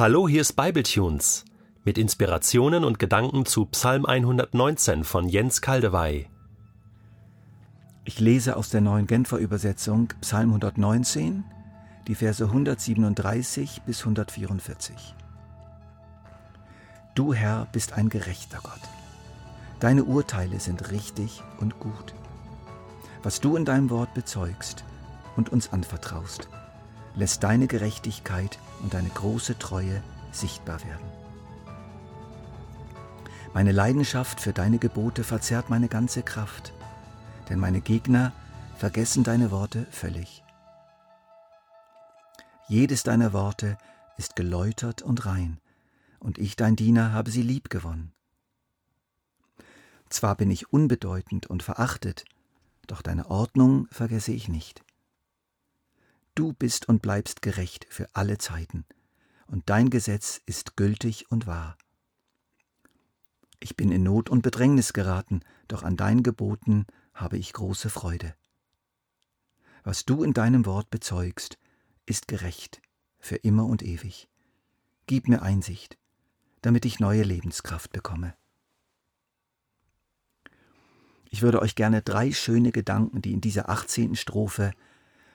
Hallo, hier ist Bibletunes mit Inspirationen und Gedanken zu Psalm 119 von Jens Kaldewey. Ich lese aus der neuen Genfer Übersetzung Psalm 119, die Verse 137 bis 144. Du Herr bist ein gerechter Gott. Deine Urteile sind richtig und gut. Was du in deinem Wort bezeugst und uns anvertraust, lässt deine Gerechtigkeit und deine große Treue sichtbar werden. Meine Leidenschaft für deine Gebote verzerrt meine ganze Kraft, denn meine Gegner vergessen deine Worte völlig. Jedes deiner Worte ist geläutert und rein, und ich, dein Diener, habe sie lieb gewonnen. Zwar bin ich unbedeutend und verachtet, doch deine Ordnung vergesse ich nicht. Du bist und bleibst gerecht für alle Zeiten, und dein Gesetz ist gültig und wahr. Ich bin in Not und Bedrängnis geraten, doch an deinen Geboten habe ich große Freude. Was du in deinem Wort bezeugst, ist gerecht für immer und ewig. Gib mir Einsicht, damit ich neue Lebenskraft bekomme. Ich würde euch gerne drei schöne Gedanken, die in dieser 18. Strophe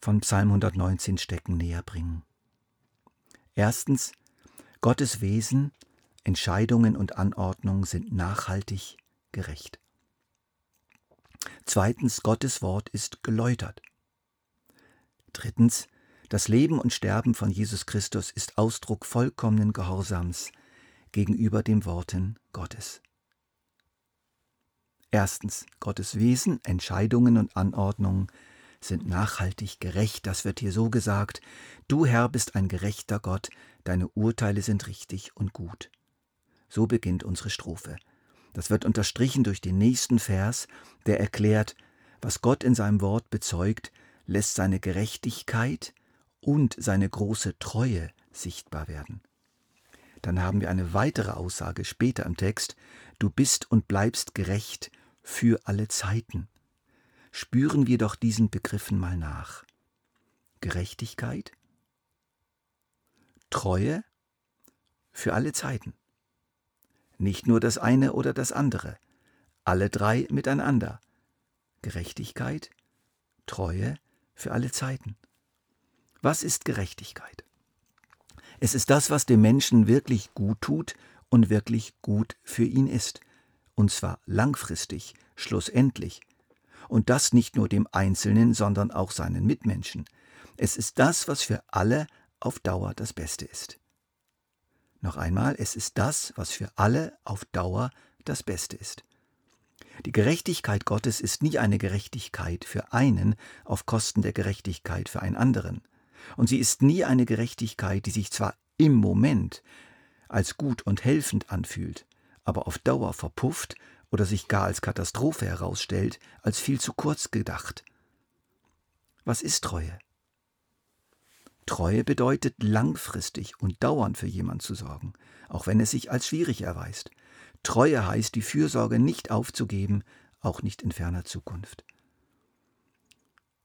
von Psalm 119 stecken, näher bringen. Erstens, Gottes Wesen, Entscheidungen und Anordnungen sind nachhaltig gerecht. Zweitens, Gottes Wort ist geläutert. Drittens, das Leben und Sterben von Jesus Christus ist Ausdruck vollkommenen Gehorsams gegenüber den Worten Gottes. Erstens, Gottes Wesen, Entscheidungen und Anordnungen sind nachhaltig gerecht. Das wird hier so gesagt. Du Herr bist ein gerechter Gott, deine Urteile sind richtig und gut. So beginnt unsere Strophe. Das wird unterstrichen durch den nächsten Vers, der erklärt, was Gott in seinem Wort bezeugt, lässt seine Gerechtigkeit und seine große Treue sichtbar werden. Dann haben wir eine weitere Aussage später im Text, du bist und bleibst gerecht für alle Zeiten spüren wir doch diesen Begriffen mal nach. Gerechtigkeit, Treue für alle Zeiten. Nicht nur das eine oder das andere, alle drei miteinander. Gerechtigkeit, Treue für alle Zeiten. Was ist Gerechtigkeit? Es ist das, was dem Menschen wirklich gut tut und wirklich gut für ihn ist. Und zwar langfristig, schlussendlich, und das nicht nur dem Einzelnen, sondern auch seinen Mitmenschen. Es ist das, was für alle auf Dauer das Beste ist. Noch einmal, es ist das, was für alle auf Dauer das Beste ist. Die Gerechtigkeit Gottes ist nie eine Gerechtigkeit für einen auf Kosten der Gerechtigkeit für einen anderen. Und sie ist nie eine Gerechtigkeit, die sich zwar im Moment als gut und helfend anfühlt, aber auf Dauer verpufft oder sich gar als Katastrophe herausstellt, als viel zu kurz gedacht. Was ist Treue? Treue bedeutet langfristig und dauernd für jemand zu sorgen, auch wenn es sich als schwierig erweist. Treue heißt, die Fürsorge nicht aufzugeben, auch nicht in ferner Zukunft.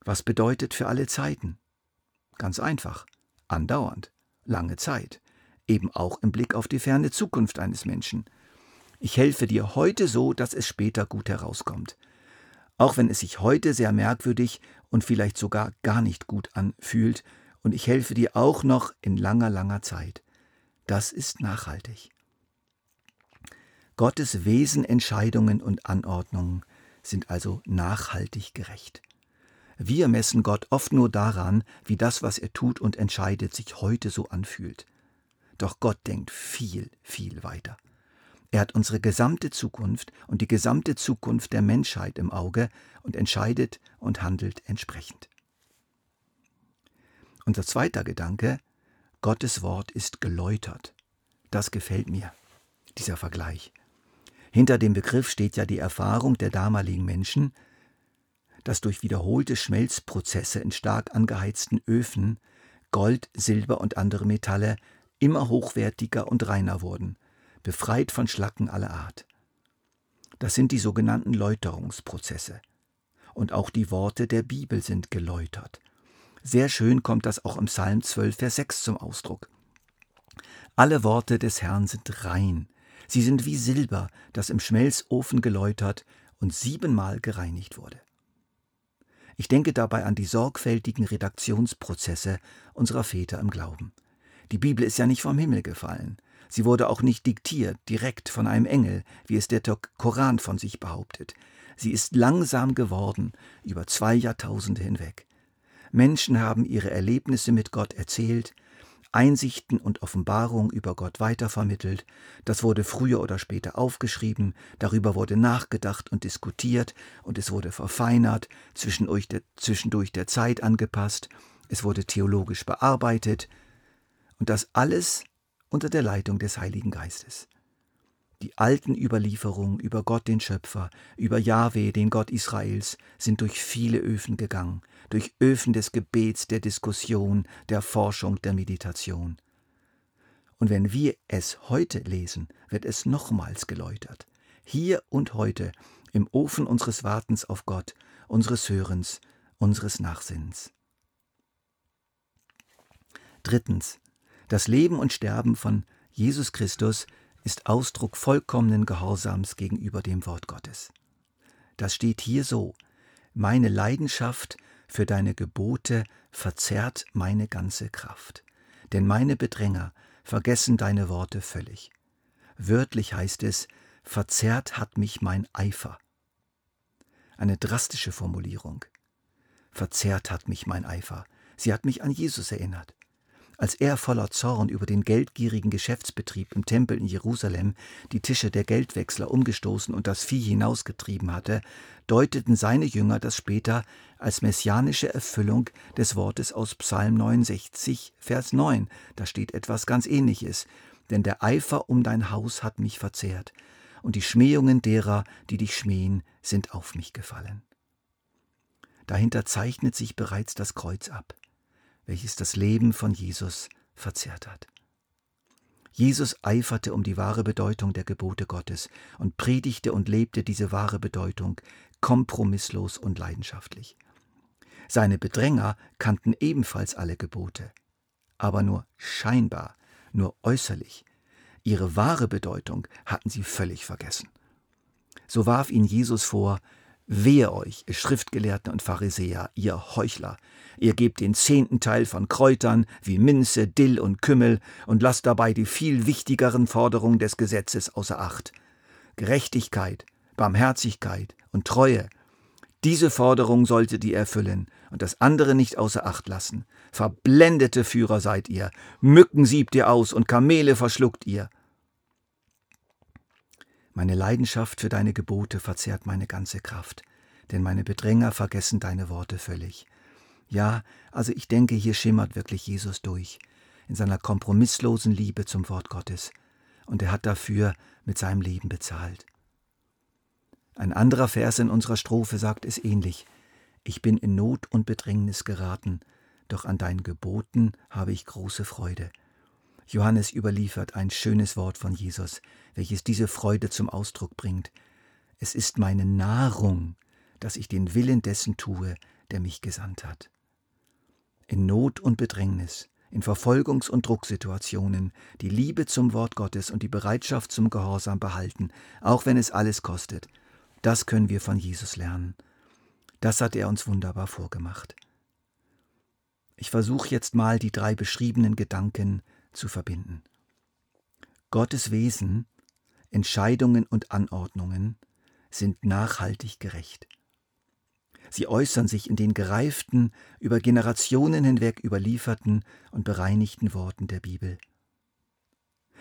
Was bedeutet für alle Zeiten? Ganz einfach, andauernd, lange Zeit, eben auch im Blick auf die ferne Zukunft eines Menschen – ich helfe dir heute so, dass es später gut herauskommt. Auch wenn es sich heute sehr merkwürdig und vielleicht sogar gar nicht gut anfühlt, und ich helfe dir auch noch in langer, langer Zeit. Das ist nachhaltig. Gottes Wesen, Entscheidungen und Anordnungen sind also nachhaltig gerecht. Wir messen Gott oft nur daran, wie das, was er tut und entscheidet, sich heute so anfühlt. Doch Gott denkt viel, viel weiter. Er hat unsere gesamte Zukunft und die gesamte Zukunft der Menschheit im Auge und entscheidet und handelt entsprechend. Unser zweiter Gedanke, Gottes Wort ist geläutert. Das gefällt mir, dieser Vergleich. Hinter dem Begriff steht ja die Erfahrung der damaligen Menschen, dass durch wiederholte Schmelzprozesse in stark angeheizten Öfen Gold, Silber und andere Metalle immer hochwertiger und reiner wurden befreit von Schlacken aller Art. Das sind die sogenannten Läuterungsprozesse. Und auch die Worte der Bibel sind geläutert. Sehr schön kommt das auch im Psalm 12, Vers 6 zum Ausdruck. Alle Worte des Herrn sind rein. Sie sind wie Silber, das im Schmelzofen geläutert und siebenmal gereinigt wurde. Ich denke dabei an die sorgfältigen Redaktionsprozesse unserer Väter im Glauben. Die Bibel ist ja nicht vom Himmel gefallen. Sie wurde auch nicht diktiert, direkt von einem Engel, wie es der Koran von sich behauptet. Sie ist langsam geworden, über zwei Jahrtausende hinweg. Menschen haben ihre Erlebnisse mit Gott erzählt, Einsichten und Offenbarung über Gott weitervermittelt, das wurde früher oder später aufgeschrieben, darüber wurde nachgedacht und diskutiert und es wurde verfeinert, zwischendurch der, zwischendurch der Zeit angepasst, es wurde theologisch bearbeitet und das alles unter der Leitung des Heiligen Geistes. Die alten Überlieferungen über Gott den Schöpfer, über Jahwe, den Gott Israels, sind durch viele Öfen gegangen, durch Öfen des Gebets, der Diskussion, der Forschung, der Meditation. Und wenn wir es heute lesen, wird es nochmals geläutert. Hier und heute, im Ofen unseres Wartens auf Gott, unseres Hörens, unseres Nachsinnens. Drittens. Das Leben und Sterben von Jesus Christus ist Ausdruck vollkommenen Gehorsams gegenüber dem Wort Gottes. Das steht hier so. Meine Leidenschaft für deine Gebote verzerrt meine ganze Kraft. Denn meine Bedränger vergessen deine Worte völlig. Wörtlich heißt es, verzerrt hat mich mein Eifer. Eine drastische Formulierung. Verzerrt hat mich mein Eifer. Sie hat mich an Jesus erinnert. Als er voller Zorn über den geldgierigen Geschäftsbetrieb im Tempel in Jerusalem die Tische der Geldwechsler umgestoßen und das Vieh hinausgetrieben hatte, deuteten seine Jünger das später als messianische Erfüllung des Wortes aus Psalm 69, Vers 9. Da steht etwas ganz ähnliches. Denn der Eifer um dein Haus hat mich verzehrt, und die Schmähungen derer, die dich schmähen, sind auf mich gefallen. Dahinter zeichnet sich bereits das Kreuz ab welches das Leben von Jesus verzehrt hat. Jesus eiferte um die wahre Bedeutung der Gebote Gottes und predigte und lebte diese wahre Bedeutung kompromisslos und leidenschaftlich. Seine Bedränger kannten ebenfalls alle Gebote, aber nur scheinbar, nur äußerlich. Ihre wahre Bedeutung hatten sie völlig vergessen. So warf ihn Jesus vor, Wehe euch, ihr Schriftgelehrten und Pharisäer, ihr Heuchler! Ihr gebt den zehnten Teil von Kräutern wie Minze, Dill und Kümmel und lasst dabei die viel wichtigeren Forderungen des Gesetzes außer Acht. Gerechtigkeit, Barmherzigkeit und Treue. Diese Forderung solltet ihr erfüllen und das andere nicht außer Acht lassen. Verblendete Führer seid ihr, Mücken siebt ihr aus und Kamele verschluckt ihr. Meine Leidenschaft für deine Gebote verzehrt meine ganze Kraft, denn meine Bedränger vergessen deine Worte völlig. Ja, also ich denke, hier schimmert wirklich Jesus durch, in seiner kompromisslosen Liebe zum Wort Gottes, und er hat dafür mit seinem Leben bezahlt. Ein anderer Vers in unserer Strophe sagt es ähnlich. Ich bin in Not und Bedrängnis geraten, doch an deinen Geboten habe ich große Freude. Johannes überliefert ein schönes Wort von Jesus, welches diese Freude zum Ausdruck bringt. Es ist meine Nahrung, dass ich den Willen dessen tue, der mich gesandt hat. In Not und Bedrängnis, in Verfolgungs- und Drucksituationen die Liebe zum Wort Gottes und die Bereitschaft zum Gehorsam behalten, auch wenn es alles kostet, das können wir von Jesus lernen. Das hat er uns wunderbar vorgemacht. Ich versuche jetzt mal die drei beschriebenen Gedanken zu verbinden. Gottes Wesen, Entscheidungen und Anordnungen sind nachhaltig gerecht. Sie äußern sich in den gereiften, über Generationen hinweg überlieferten und bereinigten Worten der Bibel.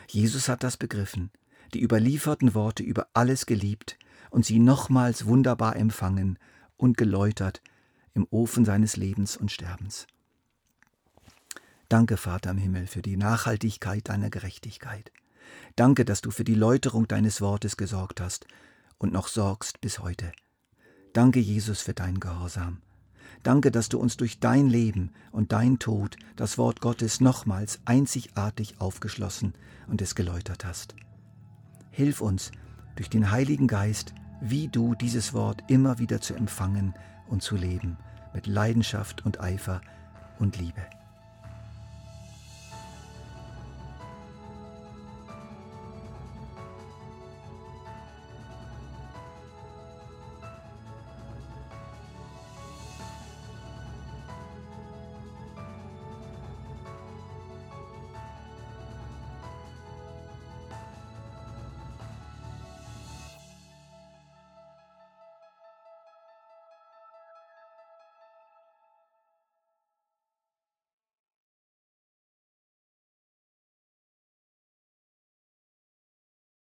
Jesus hat das begriffen, die überlieferten Worte über alles geliebt und sie nochmals wunderbar empfangen und geläutert im Ofen seines Lebens und Sterbens. Danke, Vater im Himmel, für die Nachhaltigkeit deiner Gerechtigkeit. Danke, dass du für die Läuterung deines Wortes gesorgt hast und noch sorgst bis heute. Danke, Jesus, für deinen Gehorsam. Danke, dass du uns durch dein Leben und dein Tod das Wort Gottes nochmals einzigartig aufgeschlossen und es geläutert hast. Hilf uns, durch den Heiligen Geist, wie du dieses Wort immer wieder zu empfangen und zu leben, mit Leidenschaft und Eifer und Liebe.